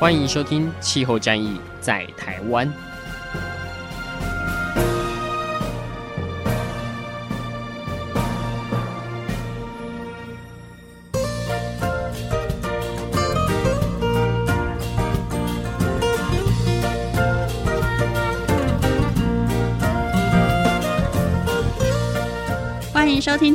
欢迎收听《气候战役在台湾》。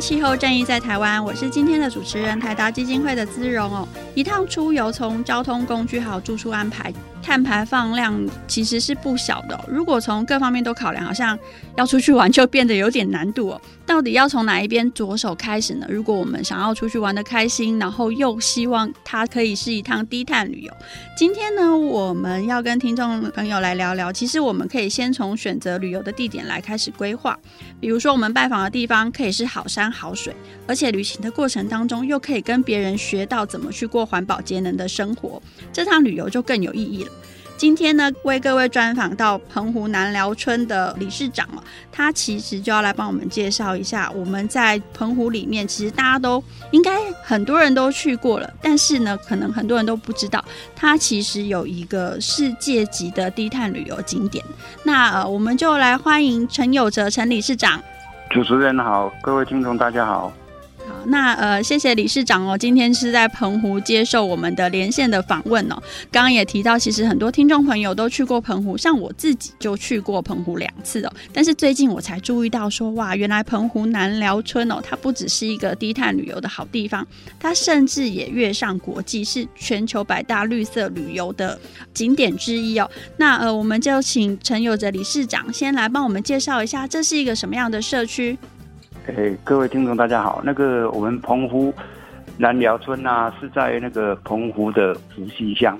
气候战役在台湾，我是今天的主持人，台达基金会的姿蓉哦。一趟出游，从交通工具好住宿安排，碳排放量其实是不小的。如果从各方面都考量，好像要出去玩就变得有点难度哦。到底要从哪一边着手开始呢？如果我们想要出去玩得开心，然后又希望它可以是一趟低碳旅游，今天呢，我们要跟听众朋友来聊聊。其实我们可以先从选择旅游的地点来开始规划，比如说我们拜访的地方可以是好山好水，而且旅行的过程当中又可以跟别人学到怎么去过环保节能的生活，这趟旅游就更有意义了。今天呢，为各位专访到澎湖南寮村的理事长哦，他其实就要来帮我们介绍一下，我们在澎湖里面，其实大家都应该很多人都去过了，但是呢，可能很多人都不知道，它其实有一个世界级的低碳旅游景点。那呃，我们就来欢迎陈友哲陈理事长。主持人好，各位听众大家好。那呃，谢谢理事长哦，今天是在澎湖接受我们的连线的访问哦。刚刚也提到，其实很多听众朋友都去过澎湖，像我自己就去过澎湖两次哦。但是最近我才注意到说，哇，原来澎湖南寮村哦，它不只是一个低碳旅游的好地方，它甚至也跃上国际，是全球百大绿色旅游的景点之一哦。那呃，我们就请陈友哲理事长先来帮我们介绍一下，这是一个什么样的社区？哎、各位听众，大家好。那个我们澎湖南寮村呐、啊，是在那个澎湖的福西乡。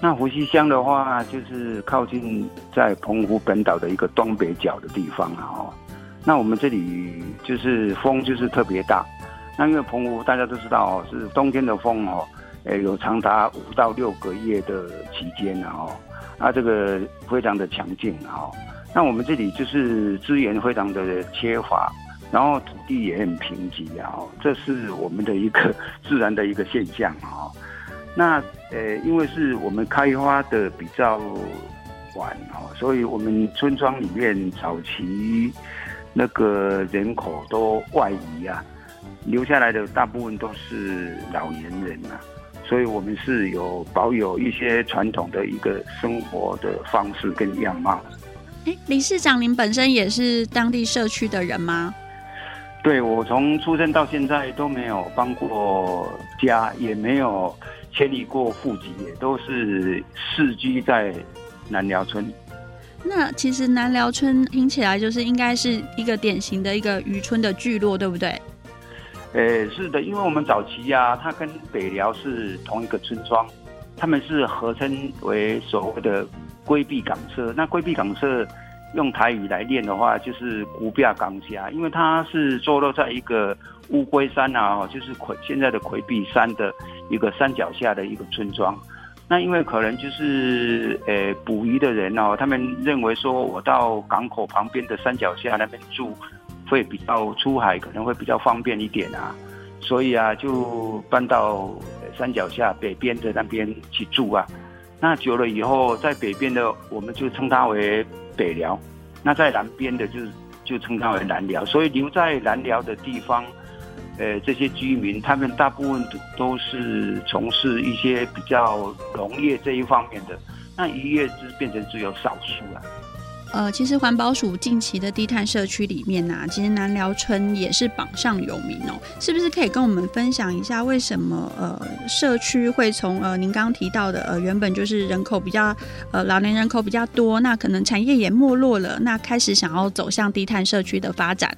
那福西乡的话，就是靠近在澎湖本岛的一个东北角的地方啊。哦，那我们这里就是风就是特别大。那因为澎湖大家都知道哦，是冬天的风哦，哎，有长达五到六个月的期间啊。哦，那这个非常的强劲啊。那我们这里就是资源非常的缺乏。然后土地也很贫瘠啊，这是我们的一个 自然的一个现象啊。那呃，因为是我们开发的比较晚哦，所以我们村庄里面早期那个人口都外移啊，留下来的大部分都是老年人啊，所以我们是有保有一些传统的一个生活的方式跟样貌。哎，理事长，您本身也是当地社区的人吗？对，我从出生到现在都没有搬过家，也没有迁移过户籍，也都是世居在南寮村。那其实南寮村听起来就是应该是一个典型的一个渔村的聚落，对不对？诶，是的，因为我们早期呀、啊，它跟北寮是同一个村庄，他们是合称为所谓的龟壁港社。那龟壁港社。用台语来念的话，就是古壁港峡，因为它是坐落在一个乌龟山啊，就是魁现在的魁壁山的一个山脚下的一个村庄。那因为可能就是呃捕鱼的人哦，他们认为说我到港口旁边的山脚下那边住，会比较出海可能会比较方便一点啊，所以啊就搬到山脚下北边的那边去住啊。那久了以后，在北边的我们就称它为。北辽，那在南边的就就称它为南辽，所以留在南辽的地方，呃，这些居民他们大部分都都是从事一些比较农业这一方面的，那渔业就变成只有少数了。呃，其实环保署近期的低碳社区里面啊，其实南寮村也是榜上有名哦。是不是可以跟我们分享一下，为什么呃社区会从呃您刚刚提到的呃原本就是人口比较呃老年人口比较多，那可能产业也没落了，那开始想要走向低碳社区的发展？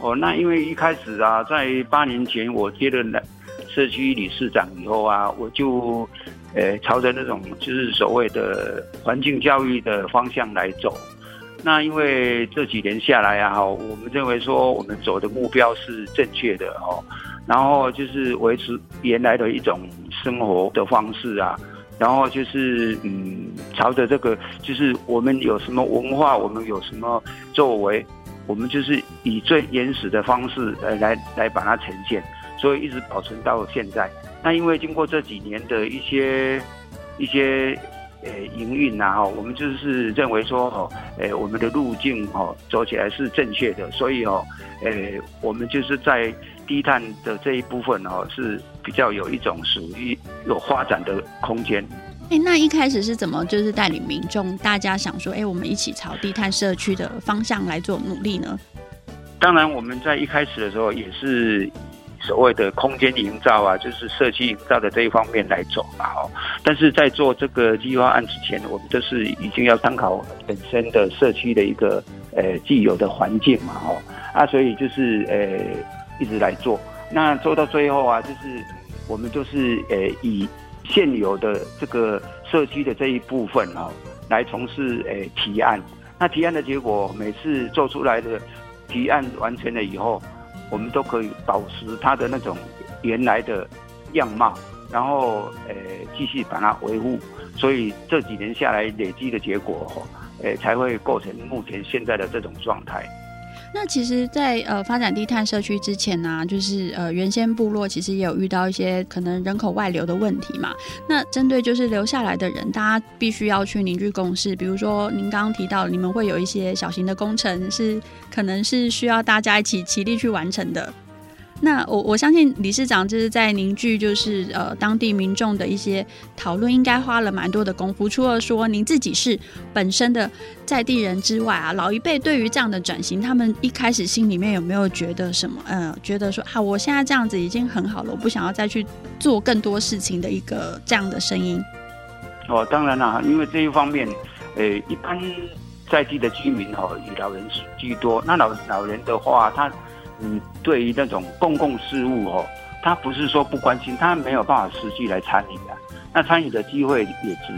哦，那因为一开始啊，在八年前我接了社区理事长以后啊，我就呃朝着那种就是所谓的环境教育的方向来走。那因为这几年下来啊，我们认为说我们走的目标是正确的哦，然后就是维持原来的一种生活的方式啊，然后就是嗯，朝着这个就是我们有什么文化，我们有什么作为，我们就是以最原始的方式来来来把它呈现，所以一直保存到现在。那因为经过这几年的一些一些。呃，营运呐，哈，我们就是认为说，哦，呃，我们的路径哦，走起来是正确的，所以哦，呃，我们就是在低碳的这一部分哦，是比较有一种属于有发展的空间。哎，那一开始是怎么就是带领民众，大家想说，哎，我们一起朝低碳社区的方向来做努力呢？当然，我们在一开始的时候也是。所谓的空间营造啊，就是社区营造的这一方面来走嘛，哦，但是在做这个计划案之前，我们都是已经要参考本身的社区的一个呃既有的环境嘛，哦，啊，所以就是呃一直来做，那做到最后啊，就是我们就是呃以现有的这个社区的这一部分哦，来从事呃提案，那提案的结果，每次做出来的提案完成了以后。我们都可以保持它的那种原来的样貌，然后呃继续把它维护，所以这几年下来累积的结果，呃才会构成目前现在的这种状态。那其实在，呃发展低碳社区之前呢、就是呃原先部落其实也有遇到一些可能人口外流的问题嘛。那针对就是留下来的人，大家必须要去凝聚共识。比如说您刚刚提到，你们会有一些小型的工程，是可能是需要大家一起齐力去完成的。那我我相信理事长就是在凝聚，就是呃当地民众的一些讨论，应该花了蛮多的功夫。除了说您自己是本身的在地人之外啊，老一辈对于这样的转型，他们一开始心里面有没有觉得什么？呃，觉得说啊，我现在这样子已经很好了，我不想要再去做更多事情的一个这样的声音。哦，当然啦，因为这一方面，呃，一般在地的居民哦，以老人居多。那老老人的话，他。嗯，对于那种公共事务哦，他不是说不关心，他没有办法实际来参与啊。那参与的机会也只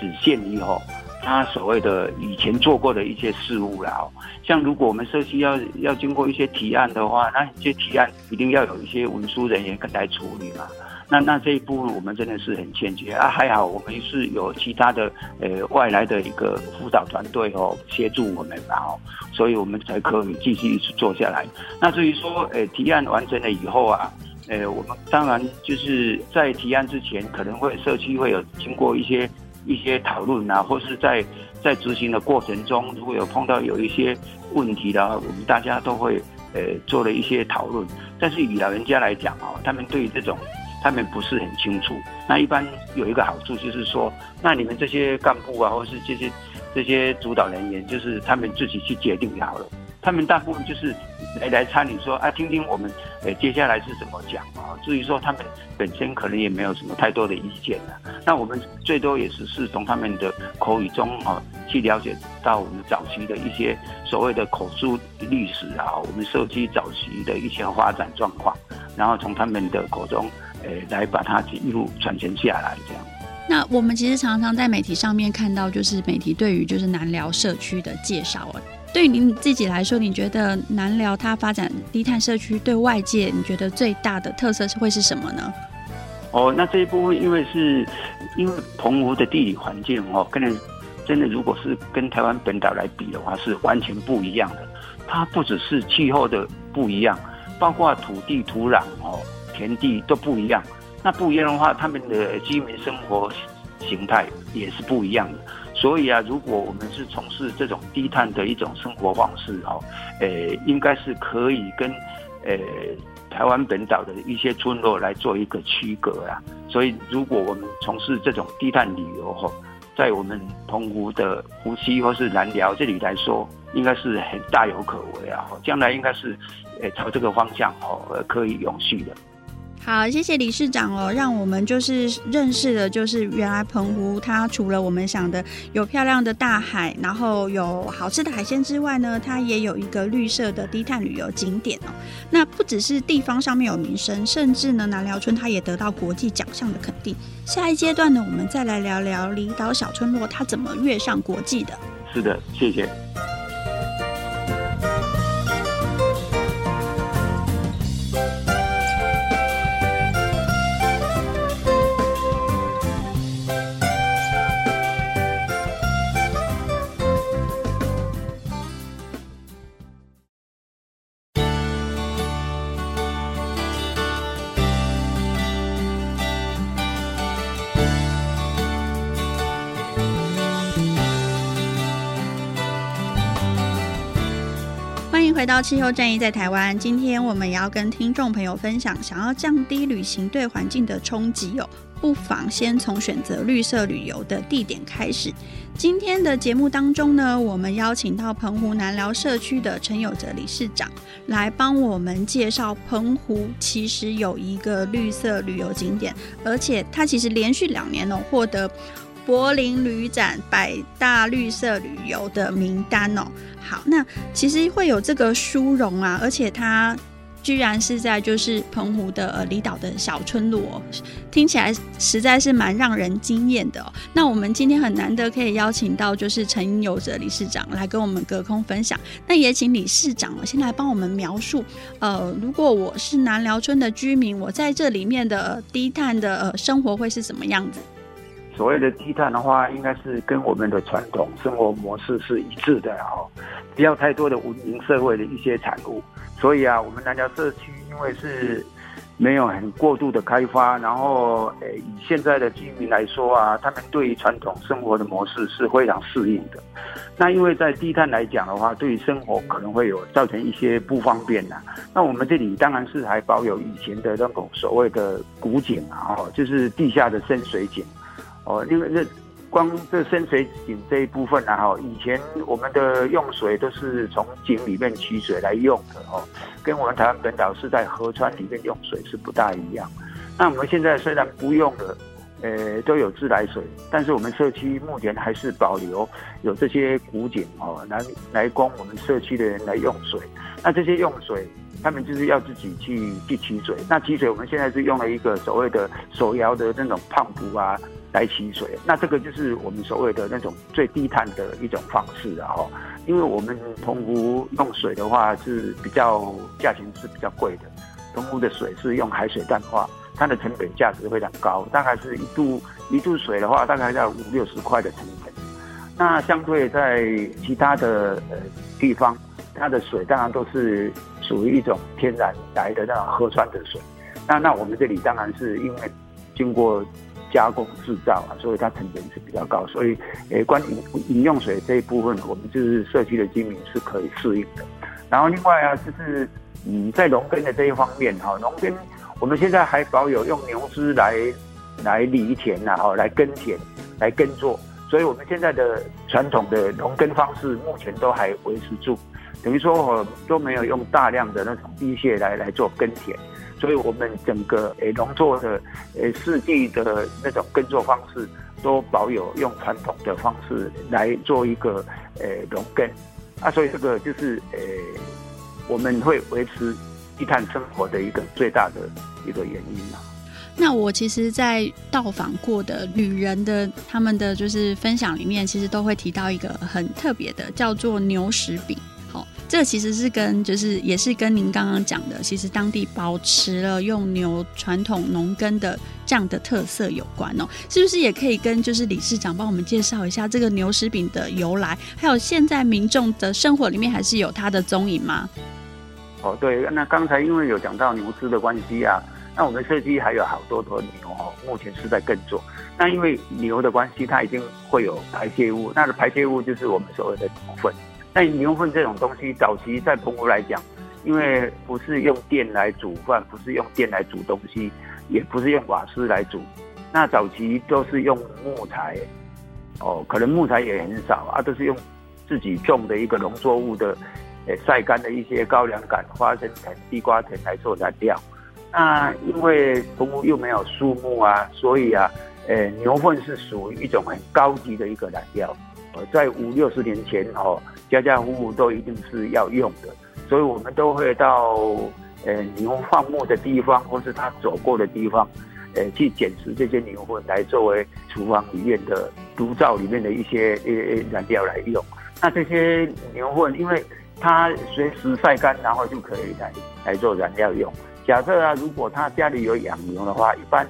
只限于哦，他所谓的以前做过的一些事务啦。像如果我们社区要要经过一些提案的话，那一些提案一定要有一些文书人员跟来处理嘛。那那这一部分我们真的是很欠缺啊，还好我们是有其他的呃外来的一个辅导团队哦协助我们，然后所以我们才可以继续一直做下来。那至于说呃提案完成了以后啊，呃我们当然就是在提案之前可能会社区会有经过一些一些讨论啊，或是在在执行的过程中，如果有碰到有一些问题的话，我们大家都会呃做了一些讨论。但是以老人家来讲啊，他们对于这种。他们不是很清楚。那一般有一个好处就是说，那你们这些干部啊，或是这些这些主导人员，就是他们自己去决定就好了。他们大部分就是来来参与说啊，听听我们呃接下来是怎么讲啊。至于说他们本身可能也没有什么太多的意见啊。那我们最多也是是从他们的口语中啊，去了解到我们早期的一些所谓的口述历史啊，我们社区早期的一些发展状况，然后从他们的口中。呃，来把它一路传承下来，这样。那我们其实常常在媒体上面看到，就是媒体对于就是南寮社区的介绍啊。对于您自己来说，你觉得南寮它发展低碳社区对外界，你觉得最大的特色是会是什么呢？哦，那这一部分因为是因为澎湖的地理环境哦，跟人真的如果是跟台湾本岛来比的话，是完全不一样的。它不只是气候的不一样，包括土地土壤哦。田地都不一样，那不一样的话，他们的居民生活形态也是不一样的。所以啊，如果我们是从事这种低碳的一种生活方式哦，呃，应该是可以跟呃台湾本岛的一些村落来做一个区隔啊。所以，如果我们从事这种低碳旅游哈，在我们澎湖的湖西或是南寮这里来说，应该是很大有可为啊。将来应该是呃朝这个方向哦，可以永续的。好，谢谢理事长哦，让我们就是认识的，就是原来澎湖它除了我们想的有漂亮的大海，然后有好吃的海鲜之外呢，它也有一个绿色的低碳旅游景点哦。那不只是地方上面有名声，甚至呢南寮村它也得到国际奖项的肯定。下一阶段呢，我们再来聊聊离岛小村落它怎么跃上国际的。是的，谢谢。到气候战役在台湾，今天我们也要跟听众朋友分享，想要降低旅行对环境的冲击哦，不妨先从选择绿色旅游的地点开始。今天的节目当中呢，我们邀请到澎湖南寮社区的陈有哲理事长来帮我们介绍澎湖其实有一个绿色旅游景点，而且它其实连续两年哦获得。柏林旅展百大绿色旅游的名单哦，好，那其实会有这个殊荣啊，而且它居然是在就是澎湖的呃离岛的小村落，听起来实在是蛮让人惊艳的哦。那我们今天很难得可以邀请到就是陈有哲理事长来跟我们隔空分享，那也请理事长先来帮我们描述，呃，如果我是南寮村的居民，我在这里面的低碳的呃生活会是什么样子？所谓的低碳的话，应该是跟我们的传统生活模式是一致的哈，不要太多的文明社会的一些产物。所以啊，我们南寮社区因为是没有很过度的开发，然后诶，以现在的居民来说啊，他们对于传统生活的模式是非常适应的。那因为在低碳来讲的话，对于生活可能会有造成一些不方便呐。那我们这里当然是还保有以前的那种所谓的古井啊，就是地下的深水井。哦，因为这光这深水井这一部分呢，哈，以前我们的用水都是从井里面取水来用的哦，跟我们台湾本岛是在河川里面用水是不大一样。那我们现在虽然不用了，呃，都有自来水，但是我们社区目前还是保留有这些古井哦，来来供我们社区的人来用水。那这些用水，他们就是要自己去去取水。那取水，我们现在是用了一个所谓的手摇的那种胖壶啊。来取水，那这个就是我们所谓的那种最低碳的一种方式了哈。因为我们澎湖用水的话是比较价钱是比较贵的，澎湖的水是用海水淡化，它的成本价值非常高，大概是一度一度水的话大概要五六十块的成本。那相对在其他的呃地方，它的水当然都是属于一种天然来的那种河川的水。那那我们这里当然是因为经过。加工制造啊，所以它成本是比较高，所以，诶，关于饮用水这一部分，我们就是社区的居民是可以适应的。然后另外啊，就是嗯，在农耕的这一方面哈，农耕我们现在还保有用牛只来来犁田呐，哈，来耕田，来耕作，所以我们现在的传统的农耕方式目前都还维持住，等于说我都没有用大量的那种机械来来做耕田。所以，我们整个诶农作的诶四季的那种耕作方式，都保有用传统的方式来做一个诶农耕啊，所以这个就是诶我们会维持低碳生活的一个最大的一个原因嘛。那我其实，在到访过的旅人的他们的就是分享里面，其实都会提到一个很特别的，叫做牛屎饼。这其实是跟就是也是跟您刚刚讲的，其实当地保持了用牛传统农耕的这样的特色有关哦，是不是也可以跟就是理事长帮我们介绍一下这个牛食饼的由来，还有现在民众的生活里面还是有它的踪影吗？哦，对，那刚才因为有讲到牛只的关系啊，那我们社区还有好多头牛哦，目前是在耕作。那因为牛的关系，它已经会有排泄物，那个排泄物就是我们所谓的牛粪。那牛粪这种东西，早期在澎湖来讲，因为不是用电来煮饭，不是用电来煮东西，也不是用瓦斯来煮，那早期都是用木材，哦，可能木材也很少啊，都是用自己种的一个农作物的，诶晒干的一些高粱杆、花生藤、地瓜藤来做燃料。那因为澎湖又没有树木啊，所以啊，呃，牛粪是属于一种很高级的一个燃料。在五六十年前哦，家家户户都一定是要用的，所以我们都会到呃牛放牧的地方，或是他走过的地方，呃，去捡拾这些牛粪来作为厨房里面的炉灶里面的一些呃燃料来用。那这些牛粪，因为它随时晒干，然后就可以来来做燃料用。假设啊，如果他家里有养牛的话，一般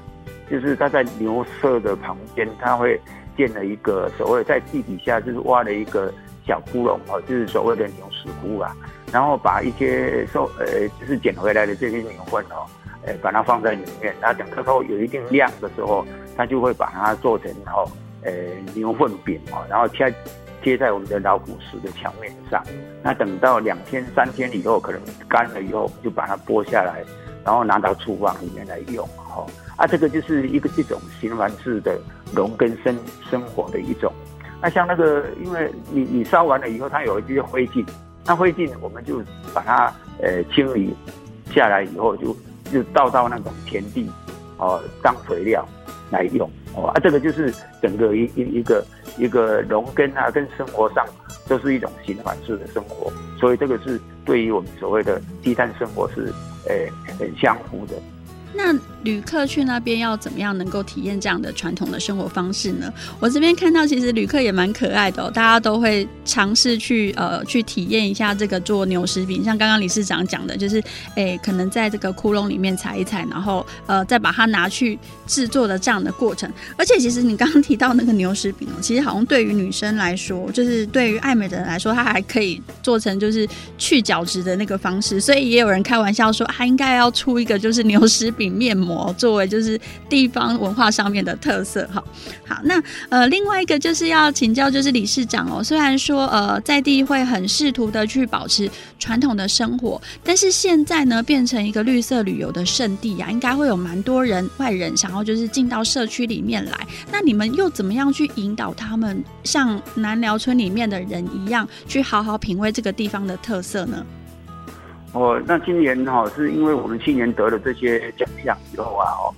就是他在牛舍的旁边，他会建了一个所谓在地底下就是挖了一个小窟窿哦，就是所谓的牛屎窟啊，然后把一些收呃就是捡回来的这些牛粪哦，呃把它放在里面，然后等它后有一定量的时候，它就会把它做成哦呃牛粪饼哦，然后贴贴在我们的老虎石的墙面上。那等到两天三天以后，可能干了以后，就把它剥下来。然后拿到厨房里面来用，哦啊，这个就是一个这种循环式的农耕生生活的一种。那像那个，因为你你烧完了以后，它有一些灰烬，那灰烬我们就把它呃清理下来以后就，就就倒到那种田地哦当肥料来用哦啊，这个就是整个一一一个一个农耕啊跟生活上都是一种循环式的生活，所以这个是对于我们所谓的低碳生活是。诶，很相符的。那旅客去那边要怎么样能够体验这样的传统的生活方式呢？我这边看到其实旅客也蛮可爱的哦，大家都会尝试去呃去体验一下这个做牛食饼，像刚刚理事长讲的，就是诶可能在这个窟窿里面踩一踩，然后呃再把它拿去制作的这样的过程。而且其实你刚刚提到那个牛食饼哦，其实好像对于女生来说，就是对于爱美的人来说，它还可以做成就是去角质的那个方式，所以也有人开玩笑说，它应该要出一个就是牛食饼。饼面膜作为就是地方文化上面的特色哈，好，那呃另外一个就是要请教就是理事长哦，虽然说呃在地会很试图的去保持传统的生活，但是现在呢变成一个绿色旅游的圣地呀、啊，应该会有蛮多人外人想要就是进到社区里面来，那你们又怎么样去引导他们像南寮村里面的人一样去好好品味这个地方的特色呢？哦，那今年哈、哦，是因为我们去年得了这些奖项以后啊，哦，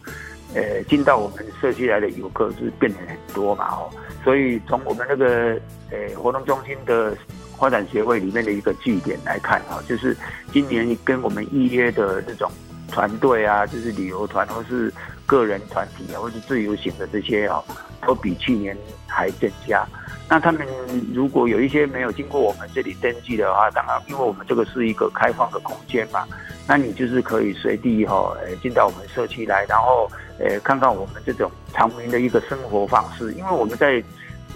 呃，进到我们社区来的游客是变得很多嘛，哦，所以从我们那个呃活动中心的发展协会里面的一个据点来看啊，就是今年跟我们预约的这种团队啊，就是旅游团或是个人团体啊，或是自由行的这些啊，都比去年还增加。那他们如果有一些没有经过我们这里登记的话，当然，因为我们这个是一个开放的空间嘛，那你就是可以随地哈，呃，进到我们社区来，然后呃，看看我们这种常民的一个生活方式。因为我们在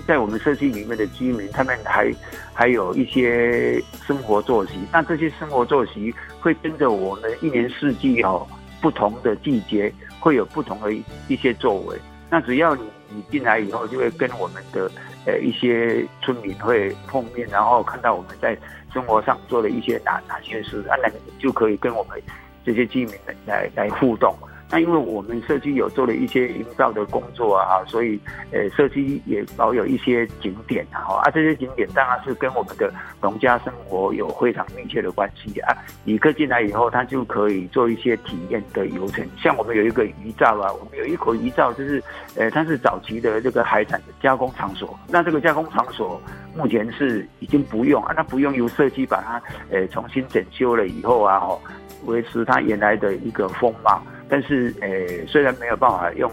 在我们社区里面的居民，他们还还有一些生活作息，那这些生活作息会跟着我们一年四季哦，不同的季节会有不同的一些作为。那只要你你进来以后，就会跟我们的。呃，一些村民会碰面，然后看到我们在生活上做了一些哪哪些事，啊，那就可以跟我们这些居民来来互动。那因为我们社区有做了一些营造的工作啊，所以呃，社区也保有一些景点啊，啊，这些景点当然是跟我们的农家生活有非常密切的关系啊。旅客进来以后，他就可以做一些体验的流程，像我们有一个鱼灶啊，我们有一口鱼灶，就是呃，它是早期的这个海产的加工场所。那这个加工场所目前是已经不用啊，那不用由社区把它呃重新整修了以后啊，哦，维持它原来的一个风貌。但是，呃，虽然没有办法用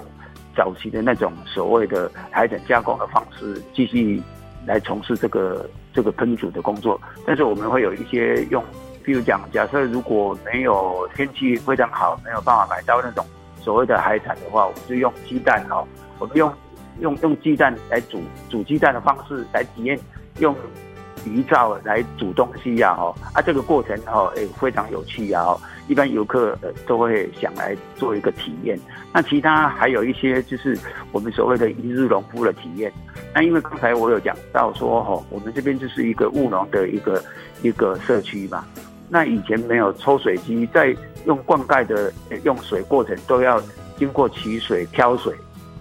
早期的那种所谓的海产加工的方式继续来从事这个这个烹煮的工作，但是我们会有一些用，比如讲，假设如果没有天气非常好，没有办法买到那种所谓的海产的话，我们就用鸡蛋哈，我们用用用鸡蛋来煮煮鸡蛋的方式来体验用鱼灶来煮东西呀，哦啊，这个过程哦，诶，非常有趣呀，哈。一般游客呃都会想来做一个体验，那其他还有一些就是我们所谓的一日农夫的体验。那因为刚才我有讲到说哦，我们这边就是一个务农的一个一个社区嘛。那以前没有抽水机，在用灌溉的用水过程都要经过取水、挑水，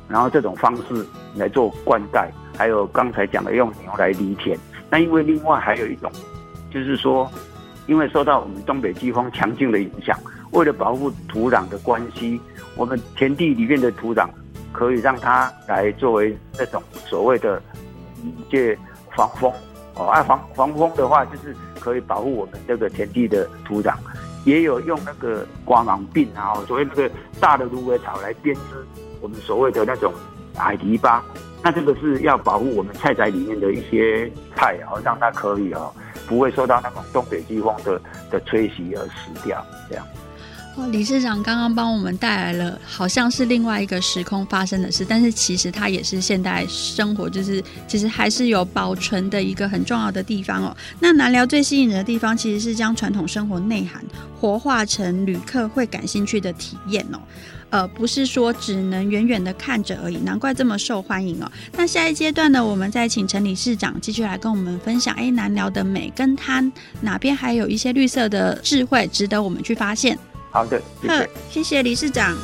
然后这种方式来做灌溉。还有刚才讲的用牛来犁田。那因为另外还有一种，就是说。因为受到我们东北季风强劲的影响，为了保护土壤的关系，我们田地里面的土壤可以让它来作为那种所谓的这防风哦，啊防防风的话，就是可以保护我们这个田地的土壤。也有用那个瓜芒病然后，所谓那个大的芦苇草来编织我们所谓的那种海堤笆，那这个是要保护我们菜宅里面的一些菜哦，让它可以哦不会受到那种东北季风的的吹袭而死掉，这样。哦，理事长刚刚帮我们带来了，好像是另外一个时空发生的事，但是其实它也是现代生活，就是其实还是有保存的一个很重要的地方哦。那南寮最吸引人的地方，其实是将传统生活内涵活化成旅客会感兴趣的体验哦。呃，不是说只能远远的看着而已，难怪这么受欢迎哦。那下一阶段呢，我们再请陈理事长继续来跟我们分享，哎，南寮的美跟它哪边还有一些绿色的智慧，值得我们去发现。好的，谢谢，谢谢理事长。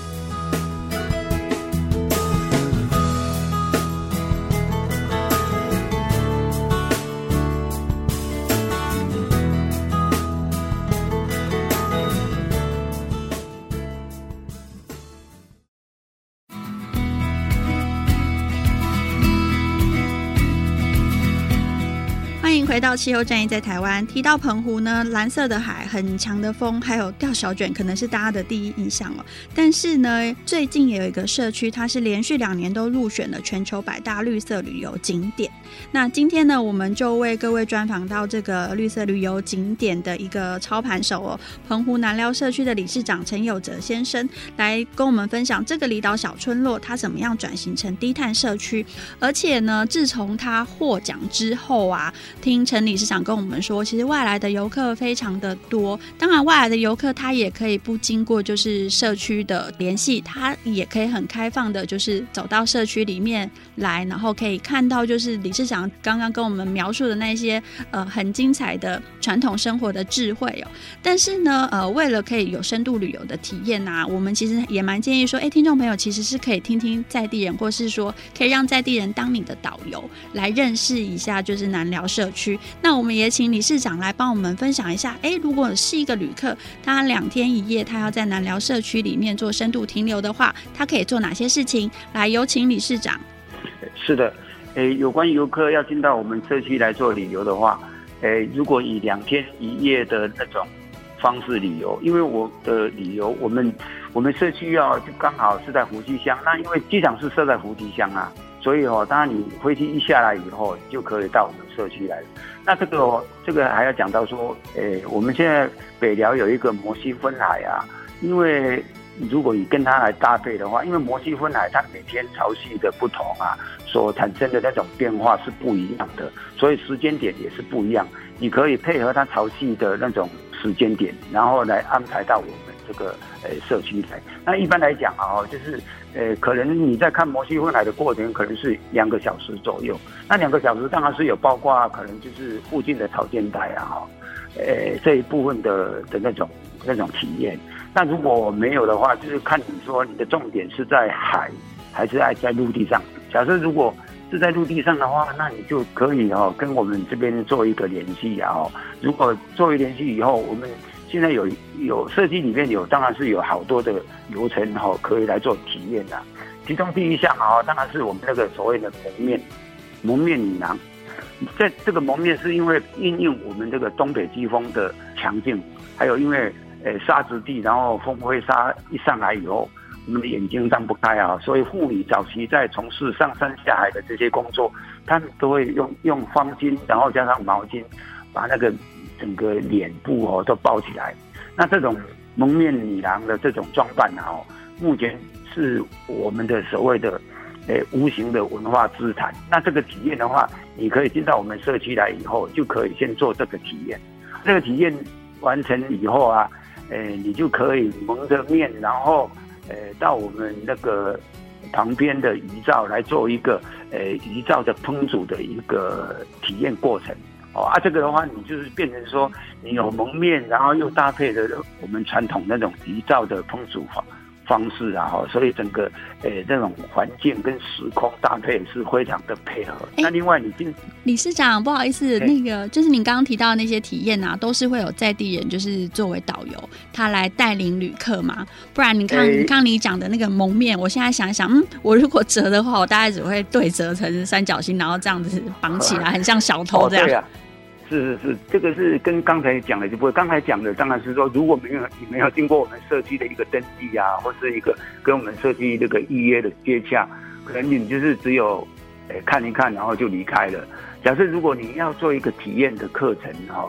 到气候战役在台湾，提到澎湖呢，蓝色的海、很强的风，还有钓小卷，可能是大家的第一印象哦。但是呢，最近也有一个社区，它是连续两年都入选了全球百大绿色旅游景点。那今天呢，我们就为各位专访到这个绿色旅游景点的一个操盘手哦，澎湖南寮社区的理事长陈有哲先生，来跟我们分享这个离岛小村落，它怎么样转型成低碳社区。而且呢，自从他获奖之后啊，听。陈理事长跟我们说，其实外来的游客非常的多。当然，外来的游客他也可以不经过就是社区的联系，他也可以很开放的，就是走到社区里面来，然后可以看到就是理事长刚刚跟我们描述的那些呃很精彩的传统生活的智慧哦。但是呢，呃，为了可以有深度旅游的体验啊，我们其实也蛮建议说，哎，听众朋友其实是可以听听在地人，或是说可以让在地人当你的导游，来认识一下就是南寮社区。那我们也请理事长来帮我们分享一下，哎，如果是一个旅客，他两天一夜，他要在南寮社区里面做深度停留的话，他可以做哪些事情？来，有请理事长。是的，哎，有关游客要进到我们社区来做旅游的话，哎，如果以两天一夜的那种方式旅游，因为我的旅游，我们我们社区要就刚好是在湖西乡，那因为机场是设在湖西乡啊。所以哦，当然你飞机一下来以后，就可以到我们社区来。那这个，这个还要讲到说，诶，我们现在北寮有一个摩西分海啊，因为如果你跟它来搭配的话，因为摩西分海它每天潮汐的不同啊，所产生的那种变化是不一样的，所以时间点也是不一样。你可以配合它潮汐的那种时间点，然后来安排到我们这个诶社区来。那一般来讲啊，就是。呃，可能你在看摩西分海的过程，可能是两个小时左右。那两个小时当然是有包括可能就是附近的草间带啊，呃，这一部分的的那种那种体验。那如果没有的话，就是看你说你的重点是在海，还是在在陆地上。假设如果是在陆地上的话，那你就可以哦跟我们这边做一个联系啊。如果做一联系以后，我们。现在有有设计里面有，当然是有好多的流程哈，可以来做体验的。其中第一项啊，当然是我们那个所谓的蒙面蒙面女郎。在这个蒙面是因为应用我们这个东北季风的强劲，还有因为诶沙质地，然后风灰沙一上来以后，我们的眼睛张不开啊，所以妇女早期在从事上山下海的这些工作，他们都会用用方巾，然后加上毛巾，把那个。整个脸部哦都包起来，那这种蒙面女郎的这种装扮哦，目前是我们的所谓的诶无形的文化资产。那这个体验的话，你可以进到我们社区来以后，就可以先做这个体验。这个体验完成以后啊，诶你就可以蒙着面，然后诶到我们那个旁边的渔造来做一个诶渔造的烹煮的一个体验过程。哦啊，这个的话，你就是变成说，你有蒙面，然后又搭配的我们传统那种泥造的烹煮法。方式啊，哈，所以整个诶这种环境跟时空搭配是非常的配合。欸、那另外，你今理事长不好意思，欸、那个就是您刚刚提到的那些体验啊，都是会有在地人就是作为导游，他来带领旅客嘛？不然你看，看你讲的那个蒙面，我现在想一想，嗯，我如果折的话，我大概只会对折成三角形，然后这样子绑起来，很像小偷这样。哦是是是，这个是跟刚才讲的就不会。刚才讲的当然是说，如果没有你没有经过我们社区的一个登记啊，或是一个跟我们社区这个预约的接洽，可能你就是只有诶看一看，然后就离开了。假设如果你要做一个体验的课程哈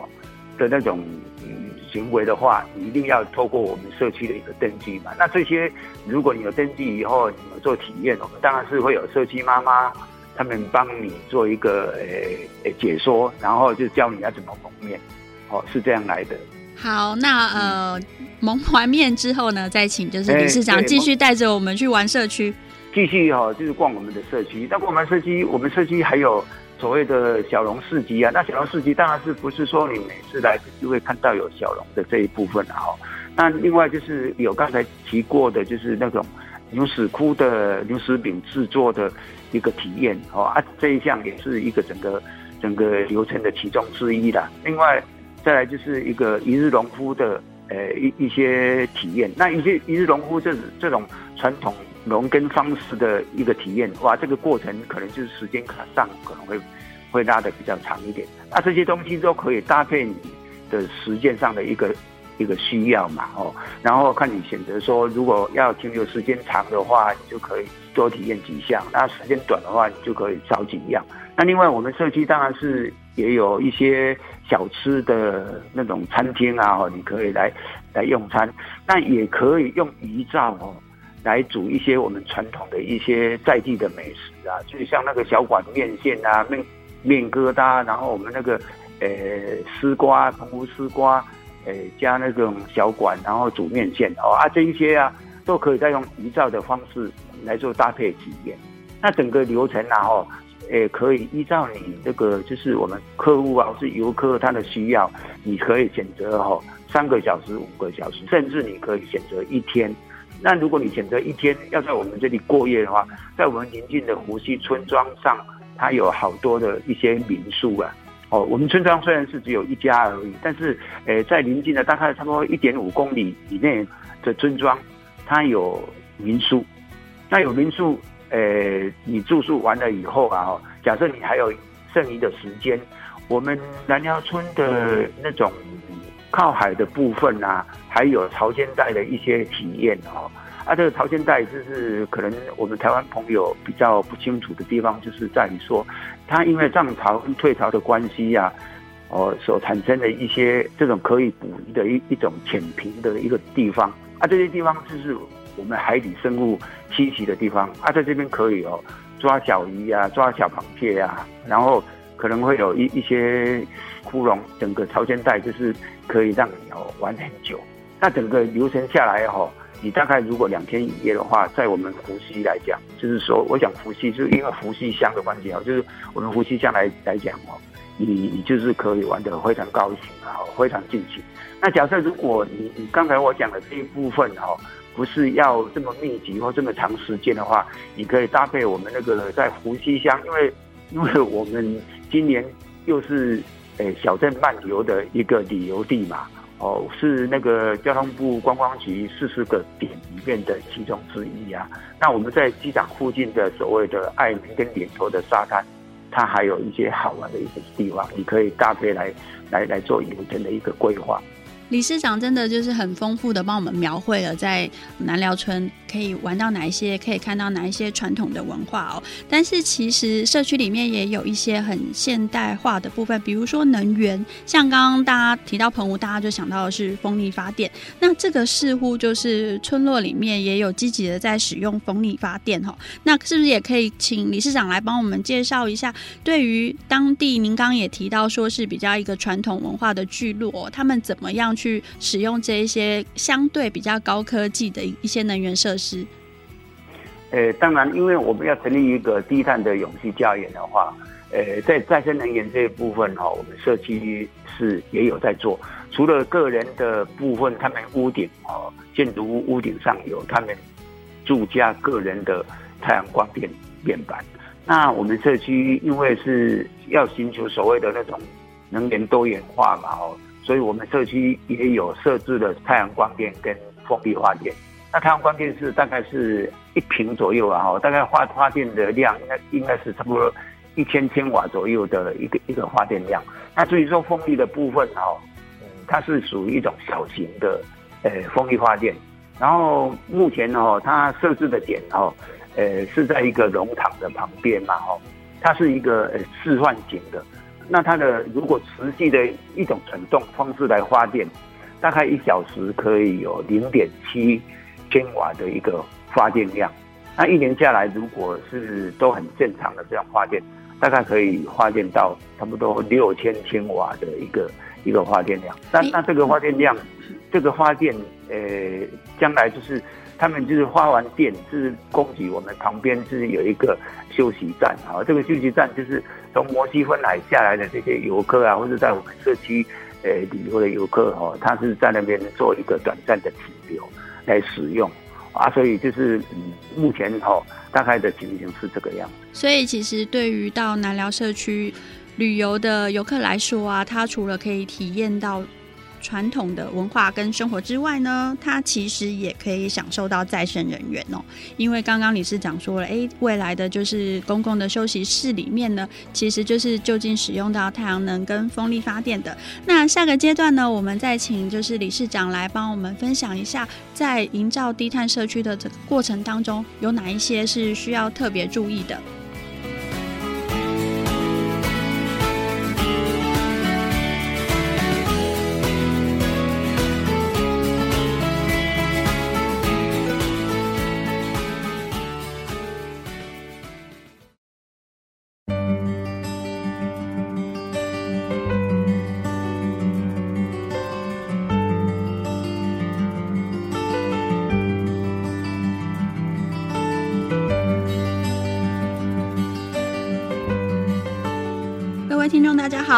的那种嗯行为的话，你一定要透过我们社区的一个登记嘛。那这些如果你有登记以后，你们做体验，我们当然是会有社区妈妈。他们帮你做一个呃呃解说，然后就教你要怎么蒙面，哦，是这样来的。好，那呃，蒙完面之后呢，再请就是理事长继续带着我们去玩社区，继续哈、哦，就是逛我们的社区。那逛完社区，我们社区还有所谓的小龙市集啊。那小龙市集当然是不是说你每次来就会看到有小龙的这一部分哈、哦。那另外就是有刚才提过的，就是那种牛屎窟的牛屎饼制作的。一个体验哦啊，这一项也是一个整个整个流程的其中之一啦。另外，再来就是一个一日农夫的呃一一些体验。那一些一日农夫这这种传统农耕方式的一个体验，哇，这个过程可能就是时间上可能会会拉的比较长一点。那这些东西都可以搭配你的时间上的一个。一个需要嘛，哦，然后看你选择说，如果要停留时间长的话，你就可以多体验几项；那时间短的话，你就可以少几样。那另外，我们社区当然是也有一些小吃的那种餐厅啊，哦，你可以来来用餐。那也可以用遗照哦来煮一些我们传统的一些在地的美食啊，就像那个小馆面线啊、面面疙瘩，然后我们那个呃丝瓜、澎湖丝瓜。诶，加那种小管，然后煮面线哦啊，这一些啊，都可以再用遗照的方式来做搭配体验。那整个流程啊，哦，诶，可以依照你这个就是我们客户啊，或是游客他的需要，你可以选择哈，三个小时、五个小时，甚至你可以选择一天。那如果你选择一天要在我们这里过夜的话，在我们邻近的湖西村庄上，它有好多的一些民宿啊。哦，我们村庄虽然是只有一家而已，但是，诶，在临近的大概差不多一点五公里以内的村庄，它有民宿。那有民宿，诶，你住宿完了以后啊，假设你还有剩余的时间，我们南寮村的那种靠海的部分啊，还有潮间带的一些体验哦。啊，这个潮间带就是可能我们台湾朋友比较不清楚的地方，就是在于说，它因为涨潮跟退潮的关系呀、哦，所产生的一些这种可以捕鱼的一一种浅平的一个地方啊，这些地方就是我们海底生物栖息的地方啊，在这边可以哦抓小鱼啊，抓小螃蟹啊，然后可能会有一一些窟窿，整个潮间带就是可以让你哦玩很久。那整个流程下来哦。你大概如果两天一夜的话，在我们湖西来讲，就是说，我讲湖西，就是因为湖西乡的关系啊，就是我们湖西乡来来讲哦，你你就是可以玩得非常高兴啊，非常尽兴。那假设如果你你刚才我讲的这一部分哦，不是要这么密集或这么长时间的话，你可以搭配我们那个在湖西乡，因为因为我们今年又是诶、小镇漫游的一个旅游地嘛。哦，是那个交通部观光局四十个点里面的其中之一啊。那我们在机场附近的所谓的爱民跟点头的沙滩，它还有一些好玩的一些地方，你可以搭配来来来做游程的一个规划。理事长真的就是很丰富的帮我们描绘了在南寮村可以玩到哪一些，可以看到哪一些传统的文化哦。但是其实社区里面也有一些很现代化的部分，比如说能源，像刚刚大家提到澎湖，大家就想到的是风力发电。那这个似乎就是村落里面也有积极的在使用风力发电哈。那是不是也可以请理事长来帮我们介绍一下，对于当地您刚刚也提到说是比较一个传统文化的聚落，他们怎么样去使用这一些相对比较高科技的一些能源设施。呃，当然，因为我们要成立一个低碳的永续家园的话，呃，在再生能源这一部分哈，我们社区是也有在做。除了个人的部分，他们屋顶哦，建筑物屋顶上有他们住家个人的太阳光电面板。那我们社区因为是要寻求所谓的那种能源多元化嘛，哦，所以我们社区也有设置了太阳光电跟风力发电。那太阳光电是大概是一平左右啊，哈，大概发发电的量应该应该是差不多一千千瓦左右的一个一个发电量。那至于说风力的部分哦，它是属于一种小型的呃风力发电。然后目前哦，它设置的点哦。呃，是在一个龙场的旁边嘛，哦，它是一个呃示范型的。那它的如果持续的一种传动方式来发电，大概一小时可以有零点七千瓦的一个发电量。那一年下来，如果是都很正常的这样发电，大概可以发电到差不多六千千瓦的一个一个发电量。那那这个发电量，这个发电，呃，将来就是。他们就是发完电，是供给我们旁边是有一个休息站啊。这个休息站就是从摩西分海下来的这些游客啊，或者在我们社区呃旅游的游客哦，他是在那边做一个短暂的停留来使用啊。所以就是嗯，目前哈大概的情形是这个样子。所以其实对于到南寮社区旅游的游客来说啊，他除了可以体验到。传统的文化跟生活之外呢，它其实也可以享受到再生能源哦。因为刚刚理事长说了，诶，未来的就是公共的休息室里面呢，其实就是就近使用到太阳能跟风力发电的。那下个阶段呢，我们再请就是理事长来帮我们分享一下，在营造低碳社区的这过程当中，有哪一些是需要特别注意的。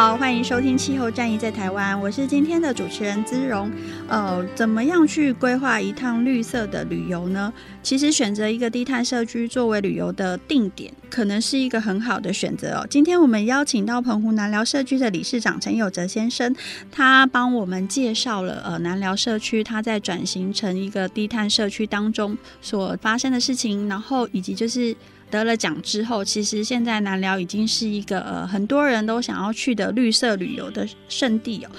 好，欢迎收听《气候战役在台湾》，我是今天的主持人姿荣。呃，怎么样去规划一趟绿色的旅游呢？其实选择一个低碳社区作为旅游的定点，可能是一个很好的选择哦。今天我们邀请到澎湖南寮社区的理事长陈有哲先生，他帮我们介绍了呃南寮社区他在转型成一个低碳社区当中所发生的事情，然后以及就是。得了奖之后，其实现在南寮已经是一个呃很多人都想要去的绿色旅游的圣地哦。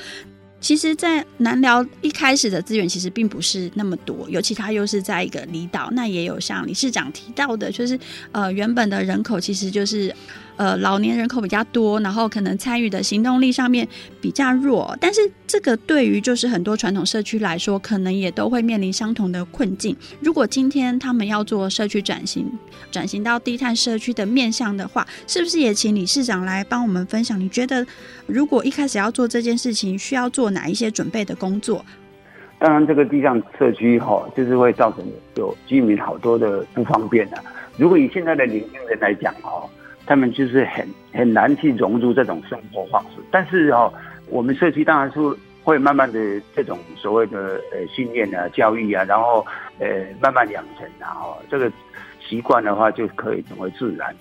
其实，在南寮一开始的资源其实并不是那么多，尤其它又是在一个离岛，那也有像理事长提到的，就是呃原本的人口其实就是。呃，老年人口比较多，然后可能参与的行动力上面比较弱，但是这个对于就是很多传统社区来说，可能也都会面临相同的困境。如果今天他们要做社区转型，转型到低碳社区的面向的话，是不是也请理事长来帮我们分享？你觉得如果一开始要做这件事情，需要做哪一些准备的工作？当然，这个低碳社区哈，就是会造成有居民好多的不方便的。如果以现在的年轻人来讲哈。他们就是很很难去融入这种生活方式，但是哦，我们社区当然是会慢慢的这种所谓的呃训练啊、教育啊，然后呃慢慢养成，然后这个习惯的话就可以成为自然。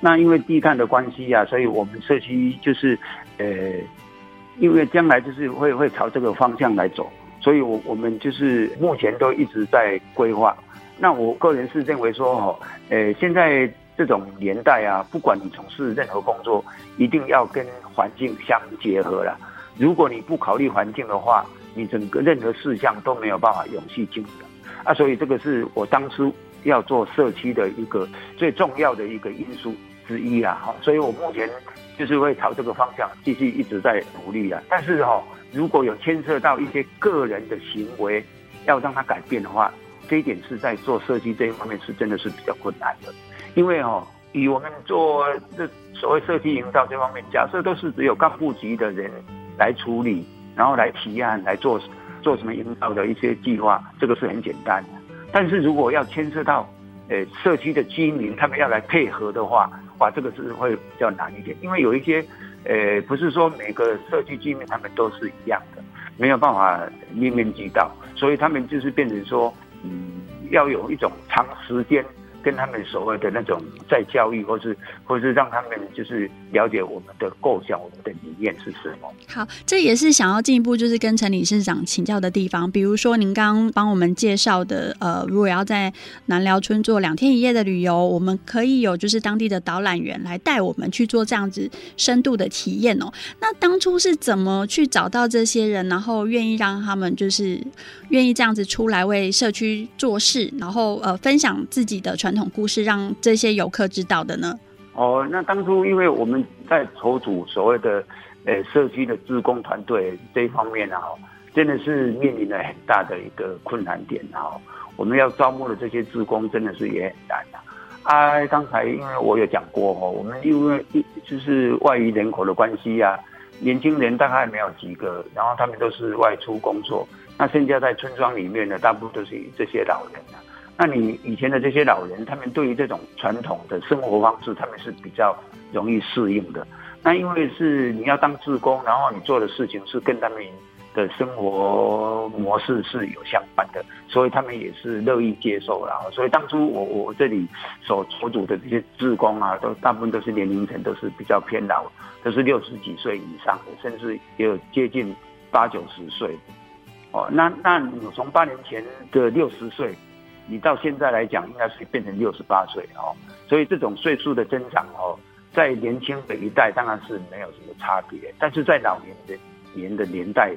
那因为低碳的关系啊，所以我们社区就是呃，因为将来就是会会朝这个方向来走，所以我我们就是目前都一直在规划。那我个人是认为说哦，呃现在。这种年代啊，不管你从事任何工作，一定要跟环境相结合了。如果你不考虑环境的话，你整个任何事项都没有办法永续经营啊。所以这个是我当初要做社区的一个最重要的一个因素之一啊。所以我目前就是会朝这个方向继续一直在努力啊。但是哈，如果有牵涉到一些个人的行为，要让它改变的话，这一点是在做社区这一方面是真的是比较困难的。因为哦，以我们做这所谓社区营造这方面，假设都是只有干部级的人来处理，然后来提案来做做什么营造的一些计划，这个是很简单的。但是如果要牵涉到呃社区的居民，他们要来配合的话，哇，这个是会比较难一点。因为有一些呃，不是说每个社区居民他们都是一样的，没有办法面面俱到，所以他们就是变成说，嗯。要有一种长时间。跟他们所谓的那种再教育，或是或是让他们就是了解我们的构想，我们的理念是什么。好，这也是想要进一步就是跟陈理事长请教的地方。比如说您刚刚帮我们介绍的，呃，如果要在南寮村做两天一夜的旅游，我们可以有就是当地的导览员来带我们去做这样子深度的体验哦。那当初是怎么去找到这些人，然后愿意让他们就是愿意这样子出来为社区做事，然后呃分享自己的传统故事让这些游客知道的呢？哦，那当初因为我们在筹组所谓的呃社区的志工团队这一方面啊，真的是面临了很大的一个困难点啊。我们要招募的这些志工真的是也很难啊。啊，刚才因为我有讲过哦，我们因为一就是外移人口的关系啊，年轻人大概没有几个，然后他们都是外出工作，那现在在村庄里面呢，大部分都是这些老人啊。那你以前的这些老人，他们对于这种传统的生活方式，他们是比较容易适应的。那因为是你要当志工，然后你做的事情是跟他们的生活模式是有相关的，所以他们也是乐意接受然后。所以当初我我这里所所组的这些志工啊，都大部分都是年龄层都是比较偏老，都是六十几岁以上的，甚至也有接近八九十岁。哦，那那你从八年前的六十岁。你到现在来讲，应该是变成六十八岁哦，所以这种岁数的增长哦，在年轻的一代当然是没有什么差别，但是在老年的年的年代，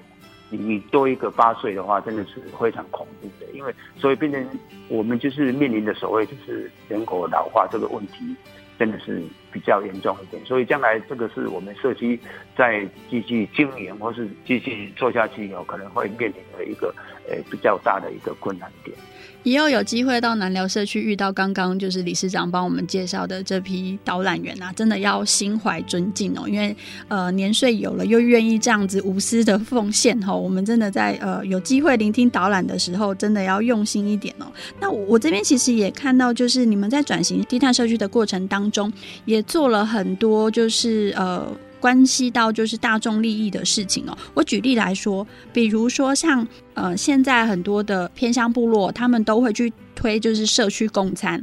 你多一个八岁的话，真的是非常恐怖的，因为所以变成我们就是面临的所谓就是人口老化这个问题，真的是比较严重一点，所以将来这个是我们社区在继续经营或是继续做下去以后，可能会面临的一个呃比较大的一个困难点。以后有机会到南寮社区遇到刚刚就是理事长帮我们介绍的这批导览员啊，真的要心怀尊敬哦，因为呃年岁有了又愿意这样子无私的奉献哈，我们真的在呃有机会聆听导览的时候，真的要用心一点哦。那我这边其实也看到，就是你们在转型低碳社区的过程当中，也做了很多就是呃。关系到就是大众利益的事情哦。我举例来说，比如说像呃，现在很多的偏乡部落，他们都会去推就是社区共餐。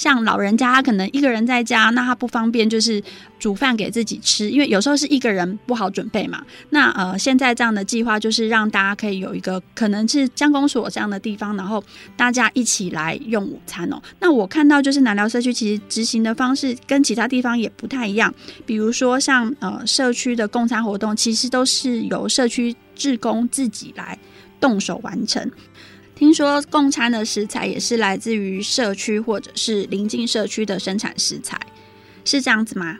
像老人家，他可能一个人在家，那他不方便就是煮饭给自己吃，因为有时候是一个人不好准备嘛。那呃，现在这样的计划就是让大家可以有一个可能是江公所这样的地方，然后大家一起来用午餐哦。那我看到就是南寮社区其实执行的方式跟其他地方也不太一样，比如说像呃社区的共餐活动，其实都是由社区志工自己来动手完成。听说共餐的食材也是来自于社区或者是邻近社区的生产食材，是这样子吗？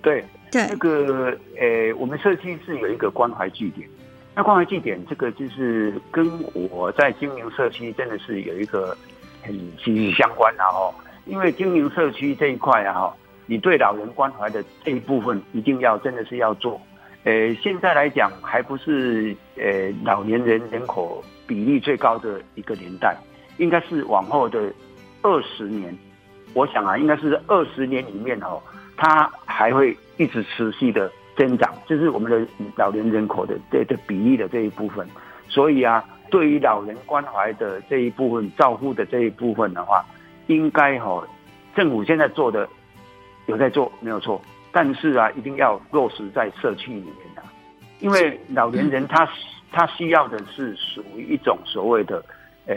对对，那个呃，我们社区是有一个关怀据点，那关怀据点这个就是跟我在经营社区真的是有一个很息息相关的哦。因为经营社区这一块啊，你对老人关怀的这一部分一定要真的是要做。呃，现在来讲还不是呃老年人人口比例最高的一个年代，应该是往后的二十年，我想啊，应该是二十年里面哦，它还会一直持续的增长，就是我们的老年人口的这的比例的这一部分。所以啊，对于老人关怀的这一部分、照顾的这一部分的话，应该哦，政府现在做的有在做，没有错。但是啊，一定要落实在社区里面的，因为老年人他他需要的是属于一种所谓的呃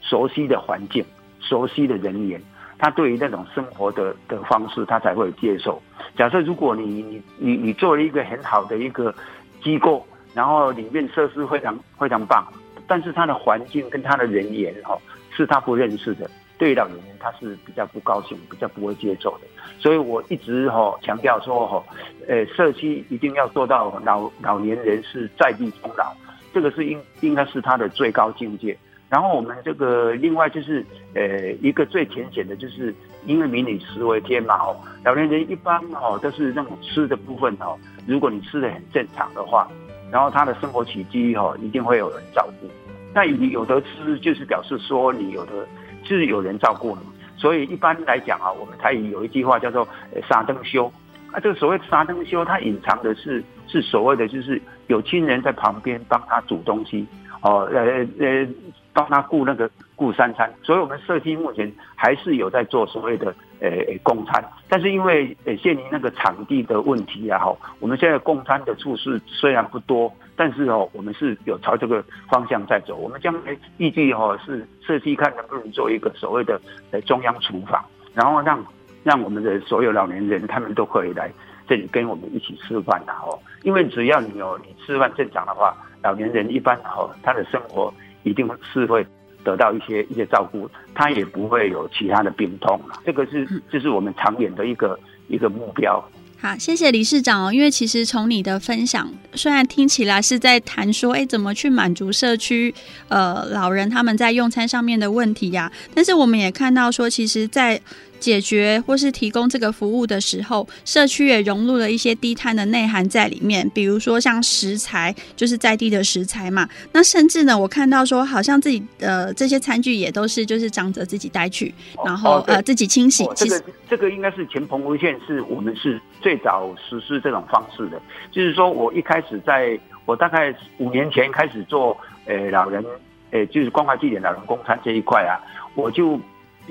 熟悉的环境、熟悉的人员，他对于那种生活的的方式，他才会接受。假设如果你你你你做了一个很好的一个机构，然后里面设施非常非常棒，但是他的环境跟他的人员哈是他不认识的。对老年人，他是比较不高兴，比较不会接受的。所以我一直哈强调说哈，呃，社区一定要做到老老年人是在地终老，这个是应应该是他的最高境界。然后我们这个另外就是呃一个最浅显的，就是因为民以食为天嘛哦，老年人一般哦都是那种吃的部分哦，如果你吃的很正常的话，然后他的生活起居哦一定会有人照顾。那你有得吃，就是表示说你有的就。是有人照顾你，所以一般来讲啊，我们台语有一句话叫做“三顿修”。啊，这个所谓“三顿修”，它隐藏的是是所谓的就是有亲人在旁边帮他煮东西哦，呃呃，帮他顾那个顾三餐，所以我们社区目前还是有在做所谓的呃供餐，但是因为呃限于那个场地的问题啊，哈，我们现在供餐的处室虽然不多，但是哦，我们是有朝这个方向在走。我们将来预计哦是社区看能不能做一个所谓的呃中央厨房，然后让让我们的所有老年人他们都可以来这里跟我们一起吃饭的哦，因为只要你有你吃饭正常的话，老年人一般哦他的生活。一定是会得到一些一些照顾，他也不会有其他的病痛了。这个是这是我们长远的一个一个目标。好，谢谢理事长哦。因为其实从你的分享，虽然听起来是在谈说，哎，怎么去满足社区呃老人他们在用餐上面的问题呀？但是我们也看到说，其实，在解决或是提供这个服务的时候，社区也融入了一些低碳的内涵在里面。比如说像食材，就是在地的食材嘛。那甚至呢，我看到说，好像自己呃这些餐具也都是就是长者自己带去，然后、哦、呃自己清洗。这个这个应该是前澎湖县是我们是最早实施这种方式的。就是说我一开始在我大概五年前开始做呃老人呃就是关怀据点老人公餐这一块啊，我就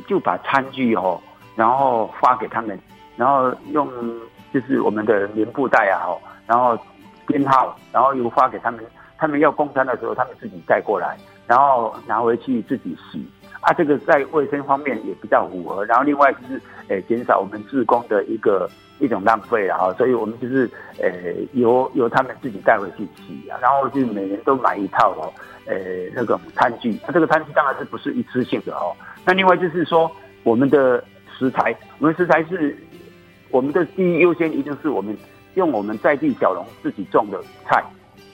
就把餐具哦。然后发给他们，然后用就是我们的棉布袋啊，然后编号，然后又发给他们。他们要供餐的时候，他们自己带过来，然后拿回去自己洗。啊，这个在卫生方面也比较符合。然后另外就是，呃，减少我们自工的一个一种浪费啊。所以我们就是，呃，由由他们自己带回去洗啊。然后就每年都买一套哦，呃，那个餐具。那这个餐具当然是不是一次性的哦。那另外就是说我们的。食材，我们食材是我们的第一优先，一定是我们用我们在地小龙自己种的菜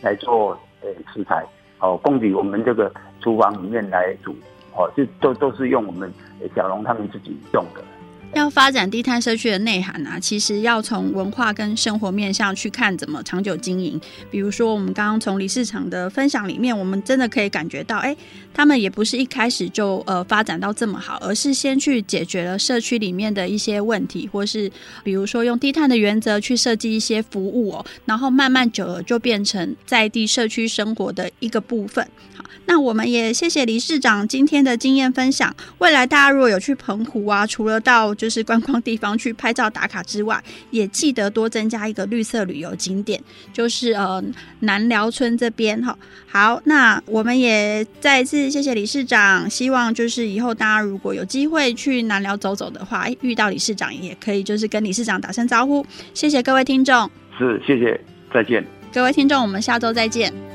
来做呃食材，哦，供给我们这个厨房里面来煮，哦，就都都是用我们小龙他们自己种的。要发展低碳社区的内涵啊，其实要从文化跟生活面向去看怎么长久经营。比如说，我们刚刚从理事长的分享里面，我们真的可以感觉到，哎，他们也不是一开始就呃发展到这么好，而是先去解决了社区里面的一些问题，或是比如说用低碳的原则去设计一些服务哦，然后慢慢久了就变成在地社区生活的一个部分。好，那我们也谢谢理事长今天的经验分享。未来大家如果有去澎湖啊，除了到是观光地方去拍照打卡之外，也记得多增加一个绿色旅游景点，就是呃南寮村这边哈。好，那我们也再一次谢谢理事长，希望就是以后大家如果有机会去南寮走走的话，遇到理事长也可以就是跟理事长打声招呼。谢谢各位听众，是谢谢，再见，各位听众，我们下周再见。